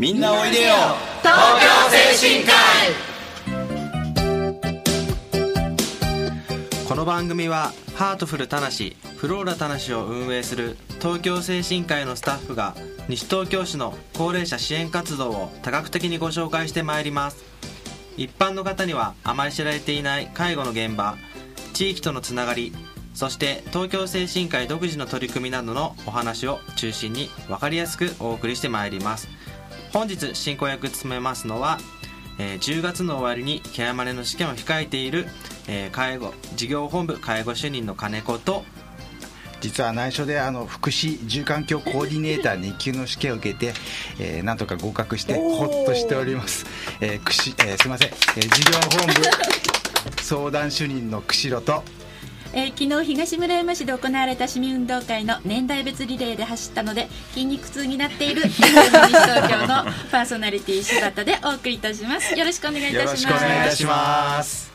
みんなおいでよ。東京精神科この番組はハートフルたなしフローラたなしを運営する東京精神科医のスタッフが西東京市の高齢者支援活動を多角的にご紹介してまいります。一般の方にはあまり知られていない介護の現場地域とのつながりそして東京精神科医独自の取り組みなどのお話を中心に分かりやすくお送りしてまいります本日進行役務めますのは、えー10月の終わりにケアマネの試験を控えている、えー介護事業本部介護主任の金子と実は内緒であの福祉住環境コーディネーター2級の試験を受けて、えーなんとか合格してほっとしております、えーくしえーすいません、えー事業本部相談主任の釧路とえー昨日東村山市で行われた市民運動会の年代別リレーで走ったので筋肉痛になっている西 東京のパーソナリティ柴田でお送りいたします。よろしくお願いいよろしたします。くお願いいたします。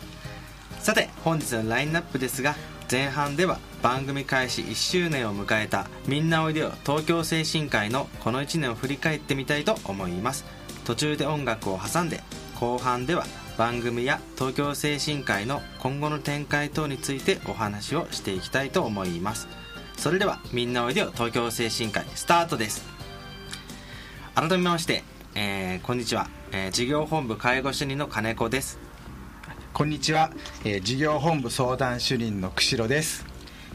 さて本日のラインナップですが前半では番組開始1周年を迎えた「みんなおいでよ東京精神科医」のこの1年を振り返ってみたいと思います。途中で音楽を挟んで後半では番組や東京精神科医の今後の展開等についてお話をしていきたいと思います。それでは「みんなおいでよ東京精神科医」スタートです。改めまして、えーこんにちは、えー事業本部介護主任の金子です。こんにちは、えー事業本部相談主任の釧路です。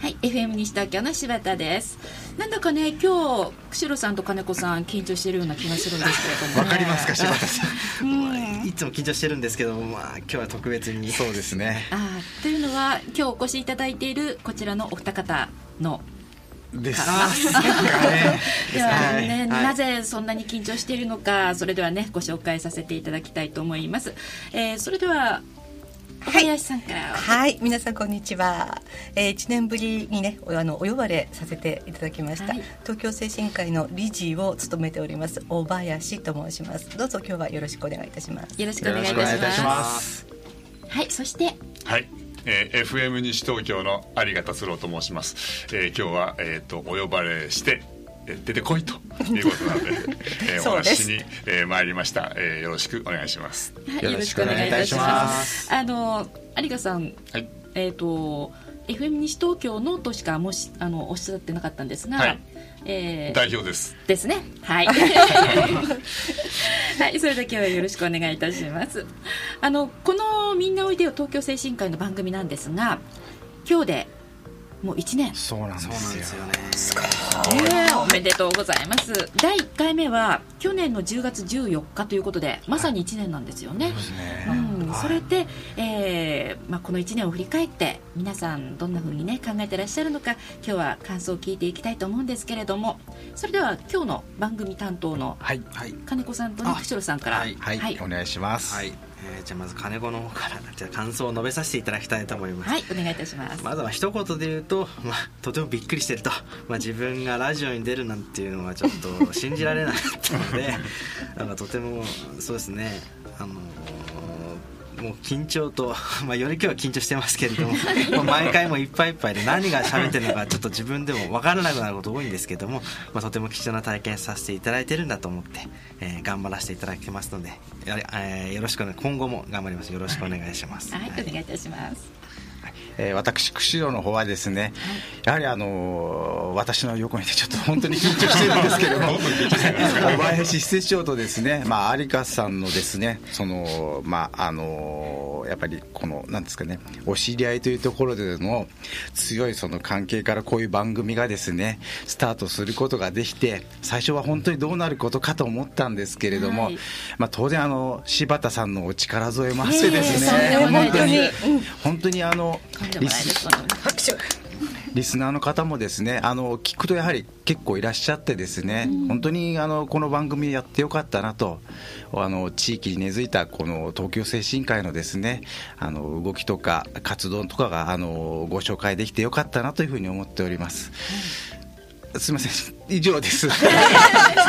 はい、FM 西東京の柴田です。なんだかね今日釧路さんと金子さん緊張してるような気がするんですけれども、ね、わかりますか柴田さん いつも緊張してるんですけども、まあ、今日は特別に。そうですね。あーというのは今日お越しいただいているこちらのお二方の。です。か。で ははい。ね、はい。なぜそんなに緊張しているのかそれではねご紹介させていただきたいと思います、えーそれでは小林さんから、はい、皆さんこんにちは。えー、1年ぶりにね、おあのお呼ばれさせていただきました。はい。東京精神科医の理事を務めております大林と申します。どうぞ今日はよろしくお願いいたします。よろしくお願いいたします。します。はいそして？はい、えー FM 西東京の有賀達郎と申します、えー今日は、えー、とお呼ばれしてえー出てこいということなので、えーお話しに、えー参りました、えーよろしくお願いします。はいよろしくお願いいたします。あの有賀さんはい。えっ、と FM 西東京のとしかもしあのおっしゃってなかったんですが、はい。えー代表です。ですね。はい。はい、それで今日はよろしくお願いいたします。あの、このみんなおいでよ東京精神科医の番組なんですが、今日でもう1年。そうなんですよですよねねえおめでとうございます。第1回目は去年の10月14日ということで、まさに1年なんですよね。そうですね。うん、それで、えーまあ、この1年を振り返って皆さんどんな風にね考えてらっしゃるのか今日は感想を聞いていきたいと思うんですけれどもそれでは今日の番組担当のはい。はい。金子さんとねあ釧路さんから。はい。はい、お願いします、はい、えーじゃあまず金子の方からじゃあ感想を述べさせていただきたいと思います、はい。お願いいたします、まずは一言で言うと、まあ、とてもびっくりしてると、まあ、自分がラジオに出るなんていうのはちょっと信じられなかったのでなんかとてもそうですね。あのもう緊張と、まあ、より今日は緊張してますけれども もう毎回もいっぱいいっぱいで何が喋ってるのかちょっと自分でも分からなくなること多いんですけども、まあ、とても貴重な体験させていただいてるんだと思って、えー頑張らせていただきますのでやれえーよろしく今後も頑張ります。よろしくお願いします。はい、お願いいたしますえー私釧路の方はですね、やはりあのー私の横にいてちょっと本当に緊張してるんですけども 小林施設長とですね、まあ、有香さんのですねそのまああのーやっぱりこのなんですかねお知り合いというところでの強いその関係からこういう番組がですねスタートすることができて最初は本当にどうなることかと思ったんですけれども、はい。まあ、当然あの柴田さんのお力添えもあってですね本当に本当にあのとんでもないですとんでもない拍手。リスナーの方もですねあの聞くとやはり結構いらっしゃってですね、本当にあのこの番組やってよかったなとあの地域に根付いたこの東京精神科医のですねあの動きとか活動とかがあのご紹介できてよかったなというふうに思っております。すみません。以上です。素晴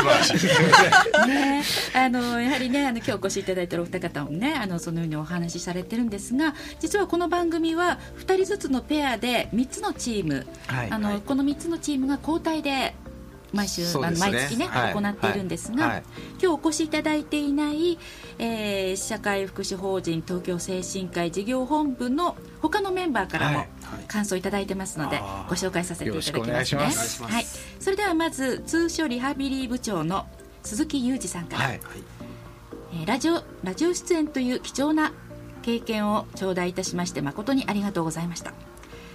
らしい。ね、あのやはりねあの今日お越しいただいているお二方もねあのそのようにお話しされてるんですが実はこの番組は2人ずつのペアで3つのチーム、はいあのはい。この3つのチームが交代で毎週、ねあの毎月ね、はい。行っているんですが、はい。今日お越しいただいていない、えー社会福祉法人東京精神科医事業本部の他のメンバーからもはい感想いただいてますので、ご紹介させていただきますね。はい、それではまず通所リハビリ部長の鈴木裕二さんから、はいえーラジオラジオ出演という貴重な経験を頂戴いたしまして誠にありがとうございました。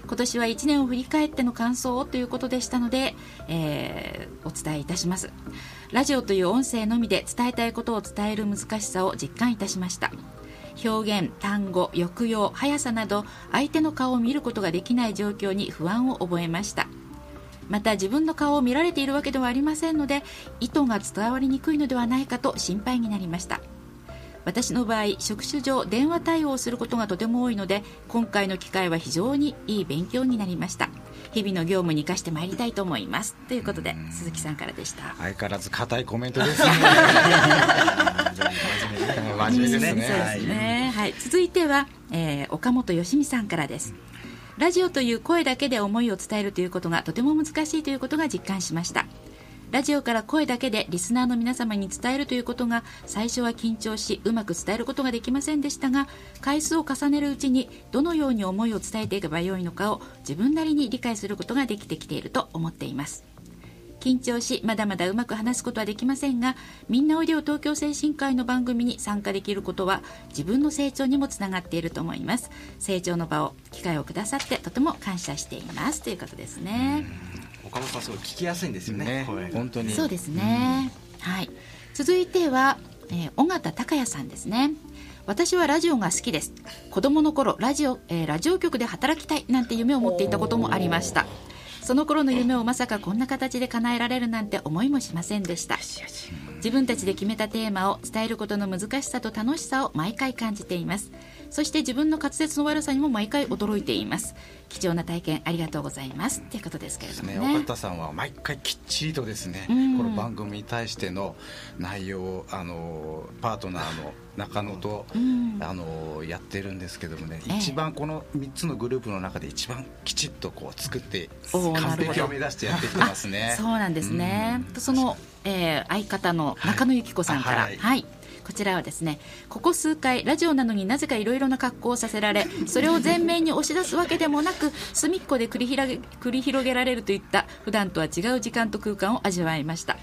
今年は1年を振り返っての感想をということでしたので、えーお伝えいたします。ラジオという音声のみで伝えたいことを伝える難しさを実感いたしました表現単語抑揚速さなど相手の顔を見ることができない状況に不安を覚えました。また自分の顔を見られているわけではありませんので意図が伝わりにくいのではないかと心配になりました。私の場合職種上電話対応をすることがとても多いので今回の機会は非常にいい勉強になりました。日々の業務に生かしてまいりたいと思います。ということで鈴木さんからでした。相変わらず硬いコメントですね 真面目。ですね。そうですね、はい、続いては、えー岡本義美さんからです。ラジオという声だけで思いを伝えるということがとても難しいということが実感しました。ラジオから声だけでリスナーの皆様に伝えるということが最初は緊張しうまく伝えることができませんでしたが回数を重ねるうちにどのように思いを伝えていけばよいのかを自分なりに理解することができてきていると思っています緊張しまだまだうまく話すことはできませんがみんなおいでよ東京精神科医の番組に参加できることは自分の成長にもつながっていると思います。成長の場を機会をくださってとても感謝しています。ということですね。岡本さんすごい聞きやすいんですよねね本当に。そうですね、はい。続いては、えー尾形隆也さんですね。私はラジオが好きです。子供の頃ラジオ、えーラジオ局で働きたいなんて夢を持っていたこともありましたその頃の夢をまさかこんな形で叶えられるなんて思いもしませんでした。自分たちで決めたテーマを伝えることの難しさと楽しさを毎回感じていますそして自分の滑舌の悪さにも毎回驚いています。貴重な体験ありがとうございます。っていうことですけれどもね、ね。岡田さんは毎回きっちりとですね、うん。この番組に対しての内容をあのパートナーの中野と、うん。あのやってるんですけどもね、ええ。一番この3つのグループの中で一番きちっとこう作って完璧を目指してやってきてますね。あそうなんですね、その、えー相方の中野由紀子さんから、はい。はいこちらはですねここ数回ラジオなのになぜかいろいろな格好をさせられそれを前面に押し出すわけでもなく隅っこで繰り広げ繰り広げられるといった普段とは違う時間と空間を味わいました。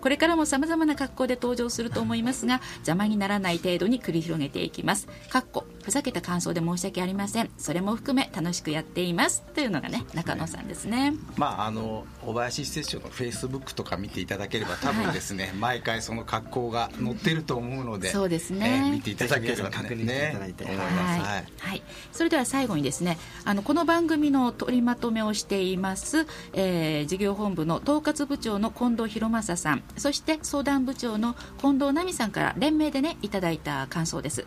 これからも様々な格好で登場すると思いますが邪魔にならない程度に繰り広げていきます。かっこふざけた感想で申し訳ありません。それも含め楽しくやっています。というのがね中野さんですね。まああの小林施設長のフェイスブックとか見ていただければ多分ですね、毎回その格好が載ってると思うのでそうですね。え見ていただければ、ね、確認していただいて。ね。思いはい。ます、はい。はい、それでは最後にですねあのこの番組の取りまとめをしています、えー事業本部の統括部長の近藤博正さんそして相談部長の近藤奈美さんから連名でねいただいた感想です。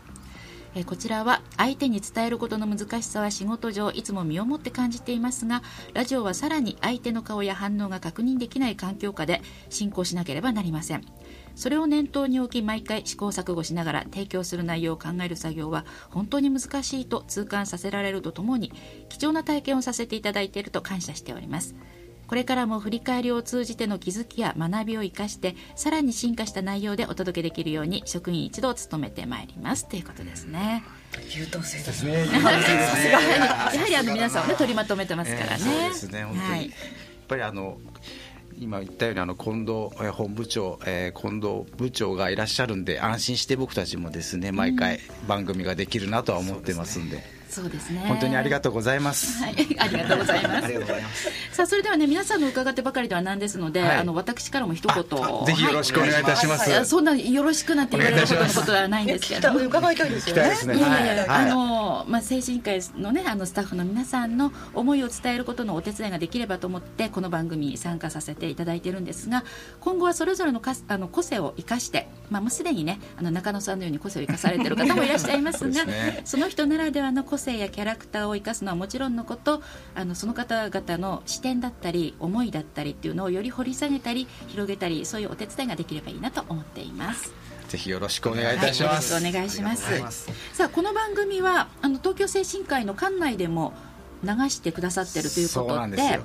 えこちらは相手に伝えることの難しさは仕事上いつも身をもって感じていますがラジオはさらに相手の顔や反応が確認できない環境下で進行しなければなりません。それを念頭に置き毎回試行錯誤しながら提供する内容を考える作業は本当に難しいと痛感させられるとともに貴重な体験をさせていただいていると感謝しております。これからも振り返りを通じての気づきや学びを生かしてさらに進化した内容でお届けできるように職員一同努めてまいります。ということですね。優等生ですね。さすが。やはりあの皆さんを、ね、取りまとめてますからね、えーそうですね本当に、はい。やっぱりあの今言ったようにあの近藤えー本部長、えー近藤部長がいらっしゃるんで安心して僕たちもですね毎回番組ができるなとは思ってますんで、そうですね。本当にありがとうございます、はい、ありがとうございます。さあそれではね皆さんの伺ってばかりではなんですので、はい。あの私からも一言。あぜひよろしくお願いいたします、はい。はいそんなよろしくなんて言われるほどのことはないんですけれども。伺いたいですよね。ねいやい。やあのまあ、精神科医の,、ね、あのスタッフの皆さんの思いを伝えることのお手伝いができればと思ってこの番組に参加させていただいているんですが今後はそれぞれのかあの個性を生かして、まあ、もうすでに、ね、あの中野さんのように個性を生かされている方もいらっしゃいますが すね。その人ならではの個性やキャラクターを生かすのはもちろんのことあのその方々の視点だったり思いだったりっていうのをより掘り下げたり広げたりそういうお手伝いができればいいなと思っています。ぜひよろしくお願いいたします、はい、よろしくお願いします。ますさあこの番組はあの東京精神科医の館内でも流してくださってるというこそうとでなんですよ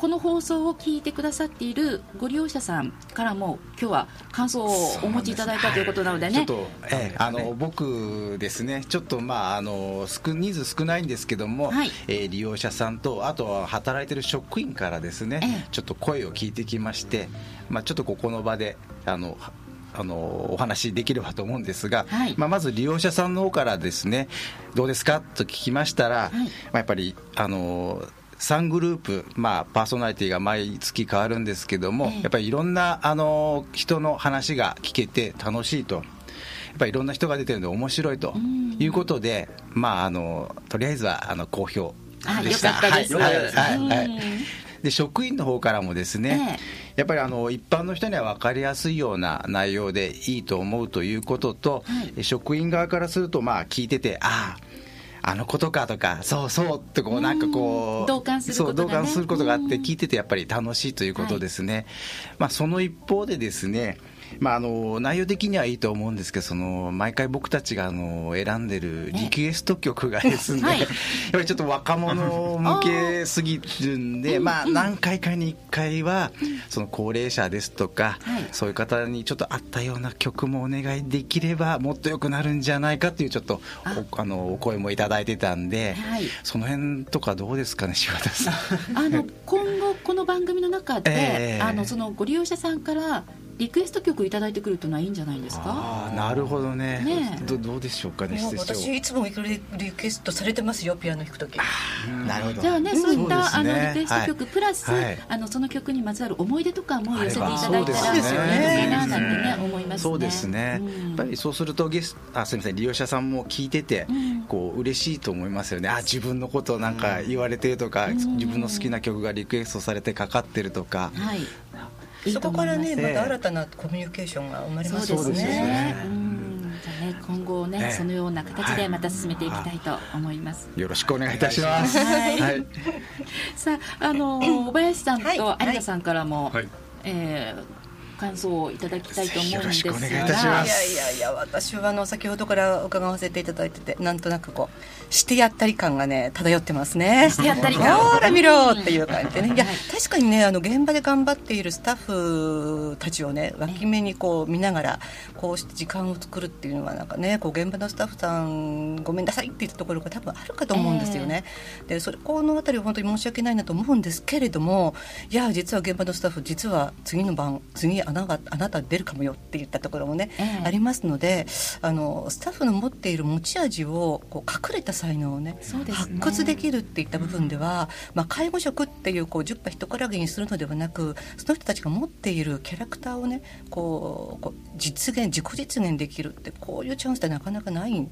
この放送を聞いてくださっているご利用者さんからも今日は感想をお持ちいただいたということなのでね。ちょっと、ええあの僕ですね、ちょっとまああの少人数少ないんですけども、はい。えー利用者さんと、あとは働いてる職員からですね、ええ。ちょっと声を聞いてきまして、まあ、ちょっとここの場で、あのはあのお話できればと思うんですが、はい。まあ、まず利用者さんの方からですね、どうですか？と聞きましたら、い。まあ、やっぱりあの3グループ、まあ、パーソナリティが毎月変わるんですけども、ええ。やっぱりいろんなあの人の話が聞けて楽しいと。やっぱりいろんな人が出てるので面白いということで、まあ、あのとりあえずはあの好評あでした。で職員の方からもですね、やっぱりあの一般の人には分かりやすいような内容でいいと思うということと、はい。職員側からすると、まあ聞いてて、ああ、あのことかとか、そうそうってこう、なんかこう、同感することがね。そう同感することがあって、うん聞いててやっぱり楽しいということですね。まあその一方でですね、まあ、あの内容的にはいいと思うんですけどその毎回僕たちがあの選んでるリクエスト曲がですね、はい。やっぱりちょっと若者向けすぎるんで、まあ、何回かに1回はその高齢者ですとか、はい。そういう方にちょっと合ったような曲もお願いできればもっと良くなるんじゃないかっていうちょっとおあのお声もいただいてたんで、はい。その辺とかどうですかね柴田さん。あの今後この番組の中で、ええ。あのそのご利用者さんからリクエスト曲いただいてくるというのはいいんじゃないですか？ああなるほどね。ねえ。どどうでしょうかね私いつもリリクエストされてますよピアノ弾く時。なるほど。じゃあね、そういった、あのリクエスト曲、はいプラス、はい。あのその曲にまつわる思い出とかも寄せていただいたらそうですねいいななんてね思いますね。そうですね、うん。やっぱりそうするとゲスあすみません利用者さんも聞いてて、うん。こう嬉しいと思いますよね。あ自分のことなんか言われてるとか、自分の好きな曲がリクエストされてかかってるとか、はい。そこからねまた新たなコミュニケーションが生まれますよそうですねね。うん。じゃあね今後ね、ええ。そのような形でまた進めていきたいと思います。よろしくお願いいたします。はい。はい。さああの小林さんはい。と有田さんからも、はい。えー感想をいただきたいと思うんですが、いいやいやいや私はあの先ほどから伺わせていただいててなんとなくこうしてやったり感がね漂ってますね。してやったり感。ほら見ろっていう感じでね。いやはい確かにねあの現場で頑張っているスタッフたちをね脇目にこう見ながらこうして時間を作るっていうのはなんかねこう現場のスタッフさんごめんなさいって言ったところが多分あるかと思うんですよね、でそれこの辺りは本当に申し訳ないなと思うんですけれどもいや実は現場のスタッフ実は次の晩次あなたあなた出るかもよって言ったところもね、ええ。ありますのであのスタッフの持っている持ち味をこう隠れた才能をねね。発掘できるっていった部分では、まあ、介護職っていうこう10羽一からげにするのではなくその人たちが持っているキャラクターをねこうこう実現自己実現できるってこういうチャンスってなかなかないん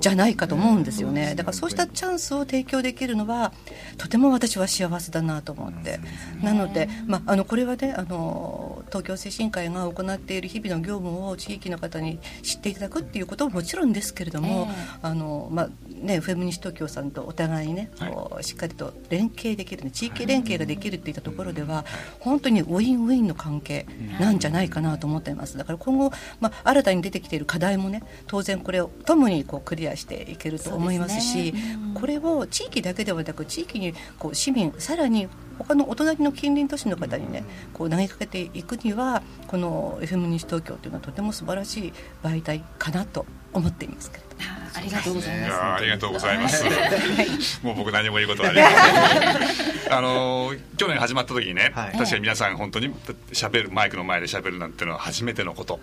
じゃないかと思うんですよね。だからそうしたチャンスを提供できるのはとても私は幸せだなと思って。なので、まあ、あのこれはねあの東京精神科医が行っている日々の業務を地域の方に知っていただくっていうことももちろんですけれども、ええ。あのまあね、FM 西東京さんとお互いにね、こうしっかりと連携できる、ね、地域連携ができるっていったところでは、本当にウィンウィンの関係なんじゃないかなと思っています。だから今後、まあ、新たに出てきている課題もね当然これをともにこうクリアしていけると思いますしねうんこれを地域だけではなく地域にこう市民さらに他のお隣の近隣都市の方にねこう投げかけていくにはこの FM 西東京というのはとても素晴らしい媒体かなと思っていますけれどあありがとうございいます。ありがとうございます。もう僕何も言うことはありません。あのー去年始まった時にね、はい確かに皆さん本当に喋るマイクの前で喋るなんてのは初めてのこと。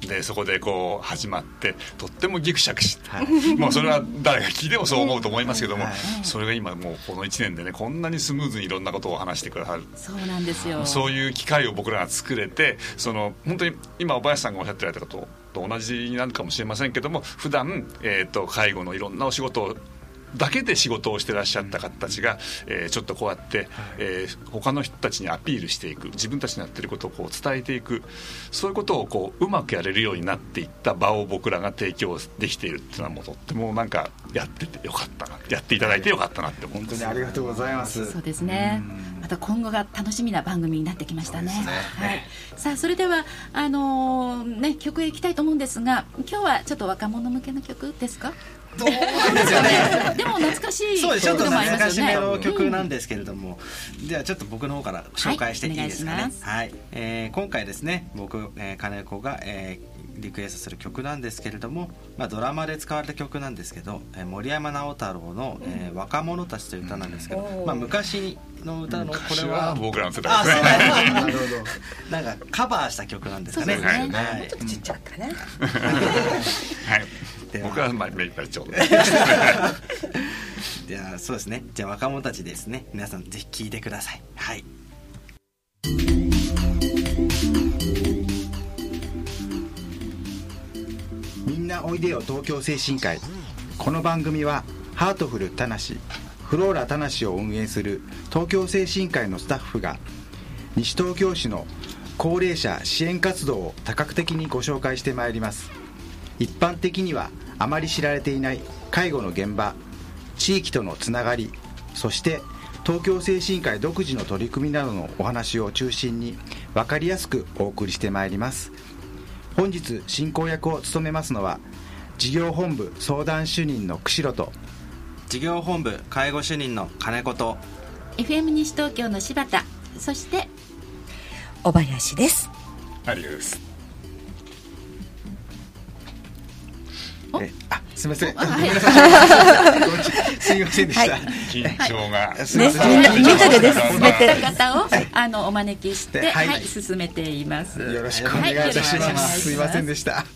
でそこでこう始まってとってもギクシャクして、もうそれは誰が聞いてもそう思うと思いますけども、はい。それが今もうこの1年でねこんなにスムーズにいろんなことを話してくださる。そうなんですよ。そういう機会を僕らが作れてその本当に今小林さんがおっしゃってられたことと同じになるかもしれませんけども普段、えー、と介護のいろんなお仕事をだけで仕事をしてらっしゃった方たちが、えーちょっとこうやって、えー他の人たちにアピールしていく自分たちのやってることをこう伝えていくそういうことをこううまくやれるようになっていった場を僕らが提供できているっていうのはもうとってもなんかやっててよかったなやっていただいてよかったなって思い本ます当にありがとうございます。そうですね。また今後が楽しみな番組になってきましたね。ねはい。さあそれではあのーね曲へ行きたいと思うんですが、今日はちょっと若者向けの曲ですか？どうですかね。でも懐かしいそうです。ちょっと曲でもありますよね。懐かしめの曲なんですけれども、ではちょっと僕の方から紹介していいですかね。はいお願いします。はい、えー今回ですね僕、えー金子が、えーリクエストする曲なんですけれども、まあ、ドラマで使われた曲なんですけど、えー森山直太朗の、えー若者たち」という歌なんですけど、うん。まあ、昔の歌のこ昔れは。は僕らの世あ代ですね。そうなんですなるほど。なんかカバーした曲なんですかね。ちょっとちっちゃかったね。はい。僕はまあ目いっぱいちょうど。じゃあそうですね。じゃあ若者たちですね。皆さんぜひ聴いてください。はい。みんなおいでよ東京精神科医。この番組はハートフルたなしフローラたなしを運営する東京精神科医のスタッフが西東京市の高齢者支援活動を多角的にご紹介してまいります。一般的にはあまり知られていない介護の現場地域とのつながりそして東京精神科医独自の取り組みなどのお話を中心に分かりやすくお送りしてまいります。本日進行役を務めますのは事業本部相談主任の釧路と事業本部介護主任の金子と FM 西東京の柴田そして小林です。ありがとうですあすみません。すみませんでした、はい。緊張が、みんなみんなでね進めて。方をあのお招きして、ははいい、進めています。よろしくお願いいたします,、す。すいませんでした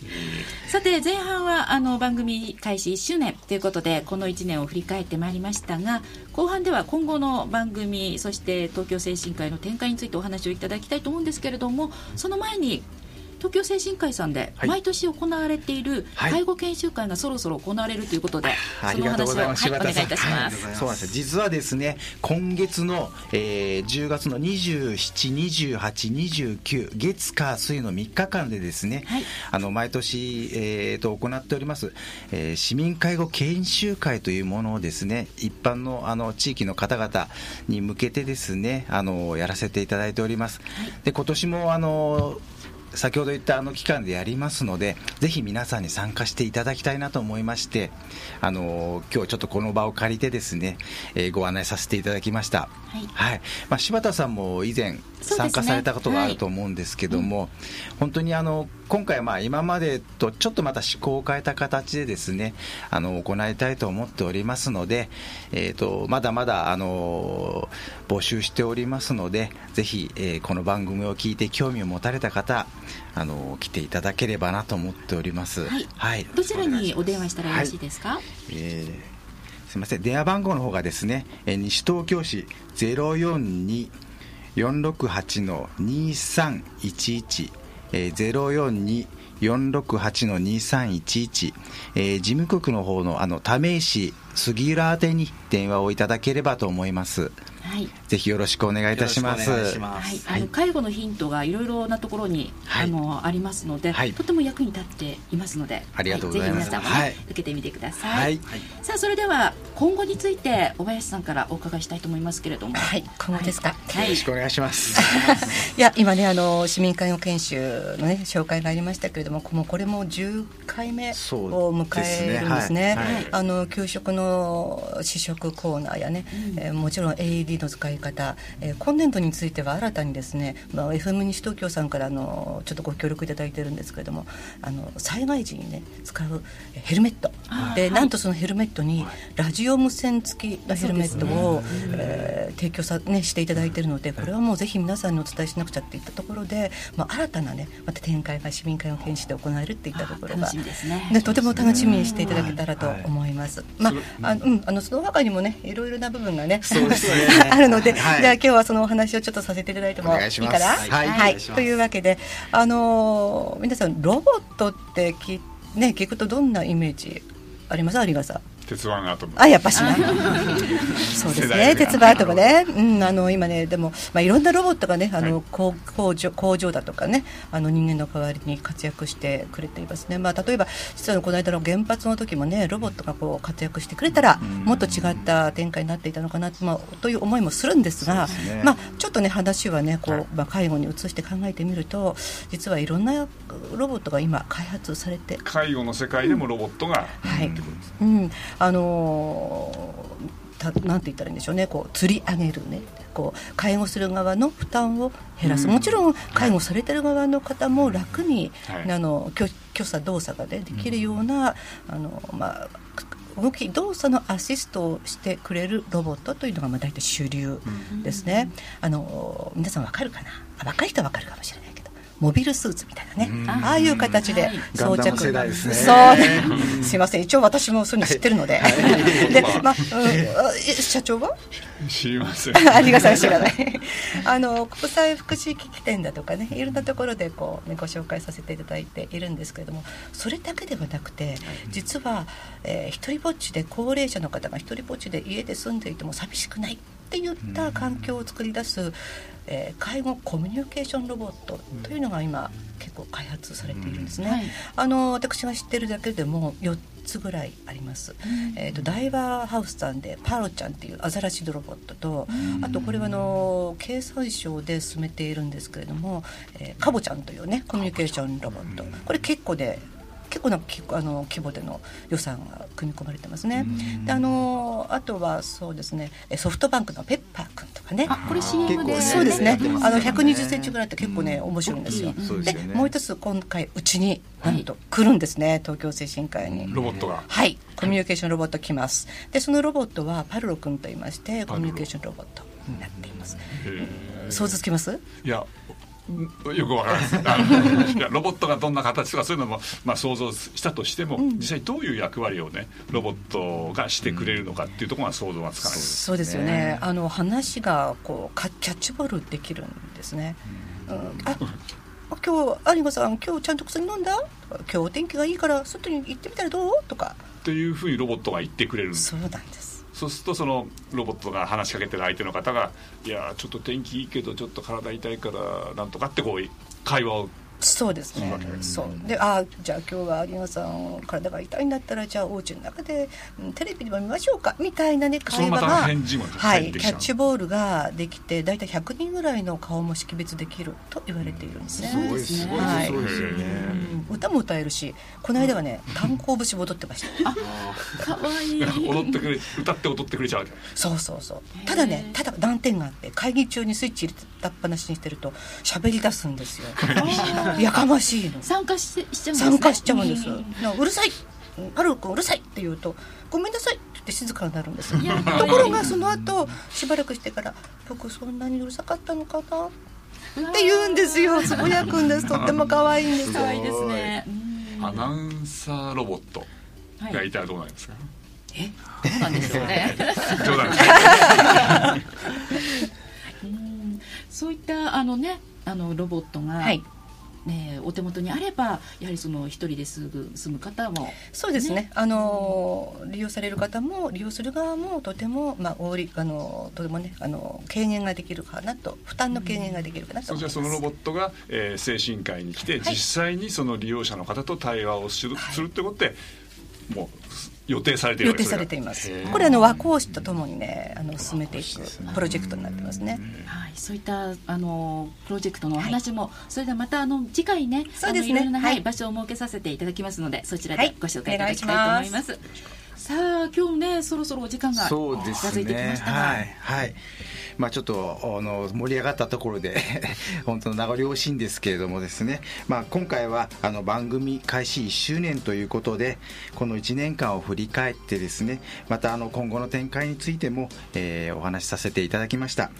さて前半はあの番組開始1周年ということでこの1年を振り返ってまいりましたが後半では今後の番組そして東京精神科医の展開についてお話をいただきたいと思うんですけれどもその前に東京精神科医さんではい。毎年行われているはい。介護研修会がそろそろ行われるということで、ありがとうございそのお話を、はい、お願いいたしまはい。す。そうなんです実はですね今月の、えー10月の272829月火水の3日間でですね、はい。あの毎年、えーと行っております、えー市民介護研修会というものをですね一般のあの地域の方々に向けてですねあのやらせていただいております、で今年もあの先ほど言ったあの期間でやりますので、ぜひ皆さんに参加していただきたいなと思いまして、あの今日ちょっとこの場を借りてですね、えーご案内させていただきました。はい。まあ、柴田さんも以前参加されたことがあると思うんですけども、本当にあの今回はまあ今までとちょっとまた思考を変えた形でですね、あの行いたいと思っておりますので、えー、とまだまだあの募集しておりますので、ぜひ、えーこの番組を聞いて興味を持たれた方、あの来ていただければなと思っております。はい。はい。どちらにお電話したらよろしいですか、えーすみません。電話番号の方がですね、えー西東京市042-468の2311、えー、042-468の2311、えー事務局の方のあの為石杉浦宛に電話をいただければと思います。はい。ぜひよろしくお願いいたします。はい、あはい。の介護のヒントがいろいろなところに、はい。あのありますので、はい。とても役に立っていますので、ありがとうございます。はぜひ皆さんも、ねはい。受けてみてくださ。はい。い、さあそれでは今後について小林さんからお伺いしたいと思いますけれども、はい。今後ですか？はい、よろしくお願いします。い。や今ねあの市民介護研修のね紹介がありましたけれどももうこれも10回目を迎えるんですね。そうですねはい。あの給食の試食コーナーやね、えーもちろん AED の使い方、えー今年度については新たにですね、まあ、FM 西東京さんからあのちょっとご協力いただいてるんですけれどもあの災害時にね使うえーヘルメット。で、はい。なんとそのヘルメットにラジオ無線付きのヘルメットを、えー提供さ、ね、していただいているのでこれはもうぜひ皆さんにお伝えしなくちゃっていったところで、まあ、新たなねまた展開が市民会の研修で行われるっていったところがね。ね、とても楽しみにしていただけたらと思います。まあ、あの、うん、あの、その他にもね、いろいろな部分がね。あるので、はいじゃあ、今日はそのお話をちょっとさせていただいてもいいかな？はいというわけで、あのー皆さん、ロボットってき、ね、聞くとどんなイメージあります？有賀さん。鉄腕アトム。あやっぱしな。そうですね。鉄腕アトムね、うん、あの今ねでも、まあ、いろんなロボットがねあの、はい。工工場工場だとかねあの人間の代わりに活躍してくれていますね、まあ、例えば実はこの間の原発の時もねロボットがこう活躍してくれたらもっと違った展開になっていたのかな、まあ、という思いもするんですがね。まあ、ちょっとね話はねこう、はい。まあ、介護に移して考えてみると実はいろんなロボットが今開発されて。介護の世界でもロボットがはい。ってことですうん、あのーたなんて言ったらいいんでしょうね。こう釣り上げるね。こう介護する側の負担を減らす、うん。もちろん介護されてる側の方も楽に、はい。あの挙挙作動作が、ね、できるような、あのまあ動き動作のアシストをしてくれるロボットというのがまあ大体主流ですね、あの皆さんわかるかな？あ若い人はわかるかもしれないけどモビルスーツみたいなね、うん。ああいう形ではい。装着、ガンダム世代ですね。そう。すいません。一応私もそういうの知ってるので。で、まあ社長は？知りません。ありがさん。知らない。あの国際福祉機器店だとかねいろんなところでこう、ね、ご紹介させていただいているんですけれどもそれだけではなくて実は、えー、一人ぼっちで高齢者の方が一人ぼっちで家で住んでいても寂しくないっていった環境を作り出す、えー介護コミュニケーションロボットというのが今結構開発されているんですね。はい。あの私が知ってるだけでも4つぐらいあります、えー、とダイバーハウスさんでパロちゃんっていうアザラシドロボットと、あとこれはあの経産省で進めているんですけれども、えーカボちゃんというねコミュニケーションロボット。これ結構で結構なきあの規模での予算が組み込まれてますね。であのあとはそうですねえソフトバンクのペッパーくんとかね。あこれ CM で、ねそうですねあのよね120センチぐらいって結構ね面白いんですよ。でねもう一つ今回うちになんと来るんですね、東京精神科医に。ロボットがはい、コミュニケーションロボット来ます。で、そのロボットはパルロ君と言いまして、コミュニケーションロボットになっています。え想像つきます？ーいやよくわからないロボットがどんな形とかそういうのも、まあ、想像したとしても、実際どういう役割をねロボットがしてくれるのかっていうところが想像がつかないです、そうですよね。あの話がこうかキャッチボールできるんですね。うん、あ。今日有馬さん今日ちゃんと薬飲んだ？今日お天気がいいから外に行ってみたらどう？とか。っていうふうにロボットが言ってくれるんです。そうなんですそうするとそのロボットが話しかけてる相手の方が「いやーちょっと天気いいけどちょっと体痛いからなんとか」ってこう会話をそうですね。そう。で、あじゃあ今日は有馬さん体が痛いんだったらじゃあお家の中で、うんテレビでも見ましょうかみたいなね会話がはいキャッチボールができてだいたい100人ぐらいの顔も識別できると言われているんですね。すごいですね。はい。そうですよね。うん歌も歌えるしこの間はね炭鉱節も踊ってました。かわいい。踊ってくれ歌って踊ってくれちゃうわけそうそうそう。ただねただ難点があって会議中にスイッチ入れたっぱなしにしてると喋り出すんですよ。やかましいの。参加ししちゃうんですね。参加しちゃうんです。うるさい。パル君うるさいって言うとごめんなさい。って言って静かになるんですところがその後しばらくしてから僕そんなにうるさかったのかな？って言うんですよ。つぶやくんです。とっても可愛いんですよ。可愛いですね。うんアナウンサーロボット。はい。がいたらどうなりますか、どうなんでしょうね。冗談 そういったあのねあのロボットが、はいね、お手元にあればやはりその一人ですぐ住む方もそうですね。ね。あの利用される方も利用する側もとても、まあ、おりあのとてもねあの軽減ができるかなと負担の軽減ができるかなと。そ思います、じゃあそのロボットが、えー精神科医に来て、実際にその利用者の方と対話をする,、するってことでもう予定されているわけ予定されています。これあの和講師とともにねあの進めていくプロジェクトになってますね。はい、そういったあのプロジェクトのお話も、それではまたあの次回ね、そうですね。あのいろいろな、はいはい。場所を設けさせていただきますので、そちらはい。でご紹介いただきたいと思います。さあ今日ねそろそろお時間が近づすいてきまねしたが、はいはい。まあちょっとあの盛り上がったところで 本当名残惜しいんですけれどもですね。まあ今回はあの番組開始1周年ということでこの1年間を振り返ってですねまたあの今後の展開についても、えーお話しさせていただきました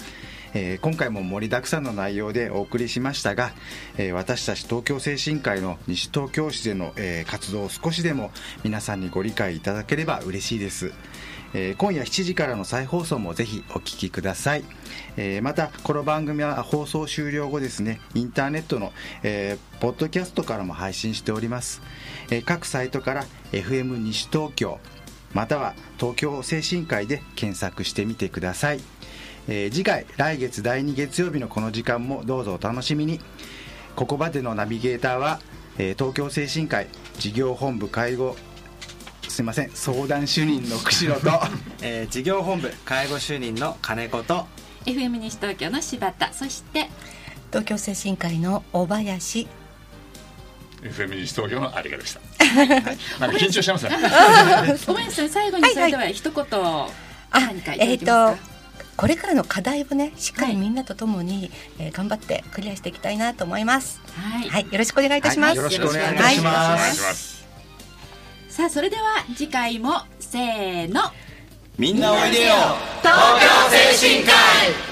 えー今回も盛りだくさんの内容でお送りしましたが、えー私たち東京精神科医の西東京市での、えー活動を少しでも皆さんにご理解いただければ嬉しいです、えー今夜7時からの再放送もぜひお聞きください、えーまたこの番組は放送終了後ですねインターネットの、えーポッドキャストからも配信しております、えー各サイトから FM 西東京または東京精神科医で検索してみてください、えー次回来月第2月曜日のこの時間もどうぞお楽しみに。ここまでのナビゲーターは、えー東京精神科医事業本部介護すいません相談主任の釧路と えー事業本部介護主任の金子と FM 西東京の柴田そして東京精神科医の小林。FM 西東京のありがでした。なんか緊張しちゃいますね。小林さん最後にはいそれでは一言あ何かい。ただえっ、けますか、とこれからの課題をねしっかはいりみんなと共に、えー頑張ってクリアしていきたいなと思います。はい、はい。よろしくお願いいたします、はいよろしくお願いいたします。お願い。しますさあそれでは次回もせーの。みんなおいでよ。東京精神科医